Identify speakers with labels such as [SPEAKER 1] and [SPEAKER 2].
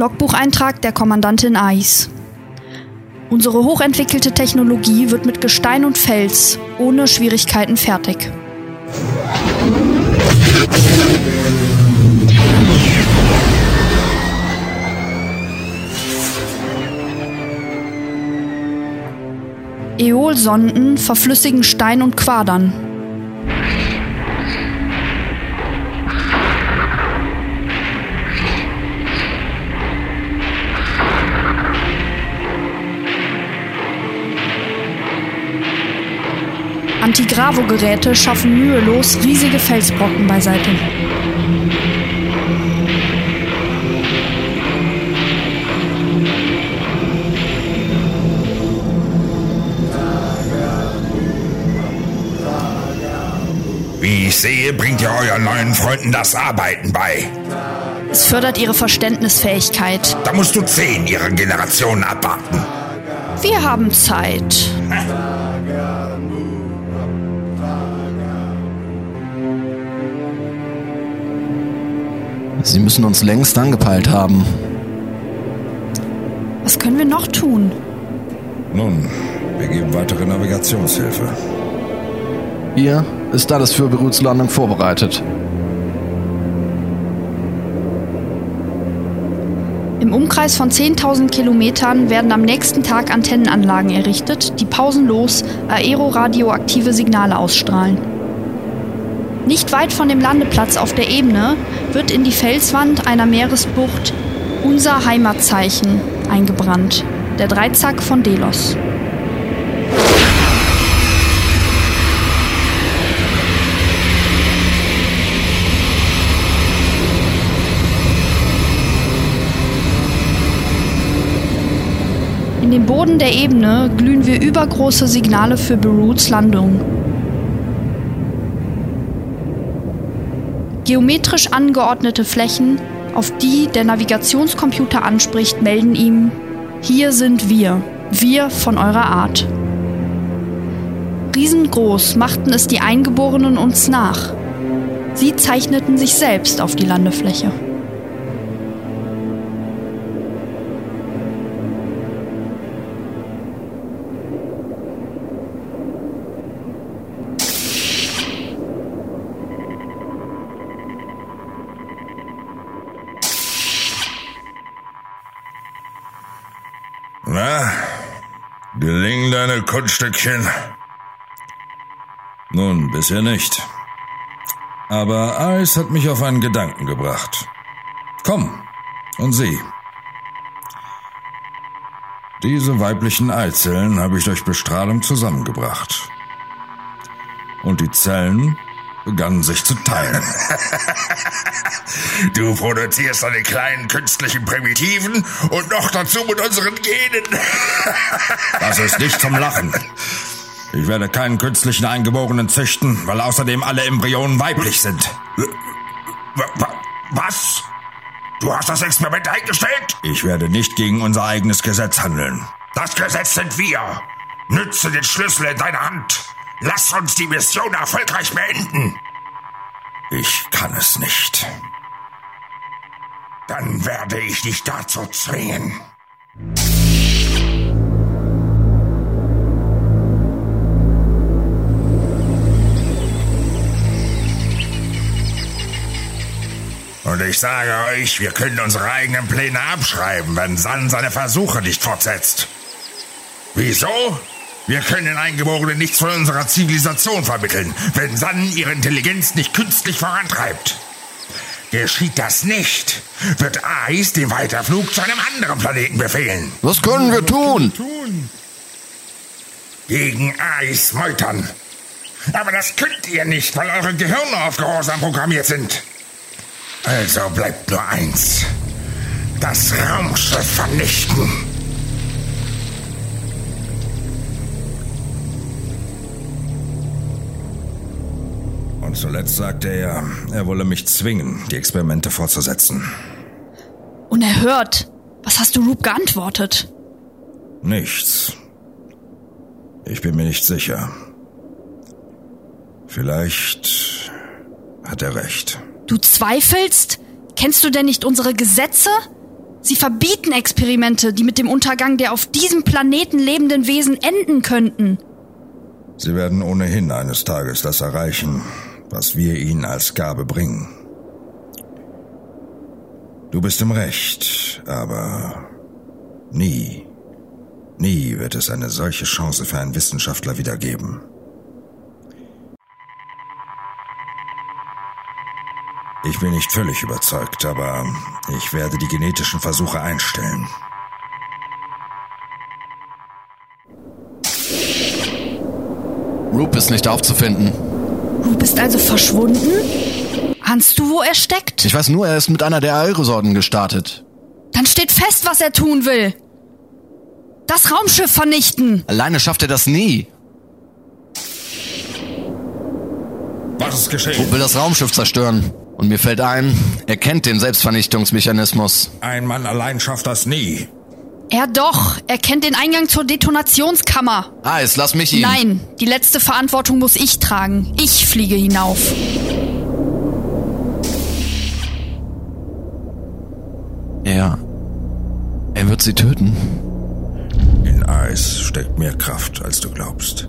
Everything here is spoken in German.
[SPEAKER 1] Logbucheintrag der Kommandantin Ais. Unsere hochentwickelte Technologie wird mit Gestein und Fels ohne Schwierigkeiten fertig. Eolsonden verflüssigen Stein und Quadern. Antigravo-Geräte schaffen mühelos riesige Felsbrocken beiseite.
[SPEAKER 2] Wie ich sehe, bringt ihr euren neuen Freunden das Arbeiten bei.
[SPEAKER 1] Es fördert ihre Verständnisfähigkeit.
[SPEAKER 2] Da musst du zehn ihrer Generationen abwarten.
[SPEAKER 1] Wir haben Zeit.
[SPEAKER 3] Sie müssen uns längst angepeilt haben.
[SPEAKER 1] Was können wir noch tun?
[SPEAKER 2] Nun, wir geben weitere Navigationshilfe.
[SPEAKER 3] Hier ist alles für Beruts Landung vorbereitet.
[SPEAKER 1] Im Umkreis von 10.000 Kilometern werden am nächsten Tag Antennenanlagen errichtet, die pausenlos aeroradioaktive Signale ausstrahlen. Nicht weit von dem Landeplatz auf der Ebene wird in die Felswand einer Meeresbucht unser Heimatzeichen eingebrannt, der Dreizack von Delos. In dem Boden der Ebene glühen wir übergroße Signale für Beruts Landung. Geometrisch angeordnete Flächen, auf die der Navigationscomputer anspricht, melden ihm, hier sind wir, wir von eurer Art. Riesengroß machten es die Eingeborenen uns nach. Sie zeichneten sich selbst auf die Landefläche.
[SPEAKER 2] Na, gelingen deine Kunststückchen? Nun, bisher nicht. Aber Eis hat mich auf einen Gedanken gebracht. Komm und sieh. Diese weiblichen Eizellen habe ich durch Bestrahlung zusammengebracht. Und die Zellen begannen sich zu teilen. Du produzierst deine kleinen künstlichen Primitiven und noch dazu mit unseren Genen. Das ist nicht zum Lachen. Ich werde keinen künstlichen Eingeborenen züchten, weil außerdem alle Embryonen weiblich sind. Was? Du hast das Experiment eingestellt? Ich werde nicht gegen unser eigenes Gesetz handeln. Das Gesetz sind wir. Nütze den Schlüssel in deiner Hand. Lass uns die Mission erfolgreich beenden. Ich kann es nicht. Dann werde ich dich dazu zwingen. Und ich sage euch, wir können unsere eigenen Pläne abschreiben, wenn San seine Versuche nicht fortsetzt. Wieso? Wir können den Eingeborenen nichts von unserer Zivilisation vermitteln, wenn San ihre Intelligenz nicht künstlich vorantreibt. Geschieht das nicht, wird Ais den Weiterflug zu einem anderen Planeten befehlen.
[SPEAKER 3] Was können wir tun?
[SPEAKER 2] Gegen Ais meutern. Aber das könnt ihr nicht, weil eure Gehirne auf Gehorsam programmiert sind. Also bleibt nur eins. Das Raumschiff vernichten. Und zuletzt sagte er, er wolle mich zwingen, die Experimente fortzusetzen.
[SPEAKER 1] Unerhört. Was hast du Roop geantwortet?
[SPEAKER 2] Nichts. Ich bin mir nicht sicher. Vielleicht hat er recht.
[SPEAKER 1] Du zweifelst? Kennst du denn nicht unsere Gesetze? Sie verbieten Experimente, die mit dem Untergang der auf diesem Planeten lebenden Wesen enden könnten.
[SPEAKER 2] Sie werden ohnehin eines Tages das erreichen, was wir ihnen als Gabe bringen. Du bist im Recht, aber nie, nie wird es eine solche Chance für einen Wissenschaftler wieder geben. Ich bin nicht völlig überzeugt, aber ich werde die genetischen Versuche einstellen.
[SPEAKER 3] Roop ist nicht aufzufinden.
[SPEAKER 1] Roop ist also verschwunden? Ahnst du, wo er steckt?
[SPEAKER 3] Ich weiß nur, er ist mit einer der Aerosorten gestartet.
[SPEAKER 1] Dann steht fest, was er tun will. Das Raumschiff vernichten.
[SPEAKER 3] Alleine schafft er das nie.
[SPEAKER 2] Was ist geschehen?
[SPEAKER 3] Roop will das Raumschiff zerstören. Und mir fällt ein, er kennt den Selbstvernichtungsmechanismus.
[SPEAKER 2] Ein Mann allein schafft das nie.
[SPEAKER 1] Er doch. Er kennt den Eingang zur Detonationskammer.
[SPEAKER 3] Eis, lass mich ihn.
[SPEAKER 1] Nein, die letzte Verantwortung muss ich tragen. Ich fliege hinauf.
[SPEAKER 3] Er. Er wird sie töten.
[SPEAKER 2] In Eis steckt mehr Kraft, als du glaubst.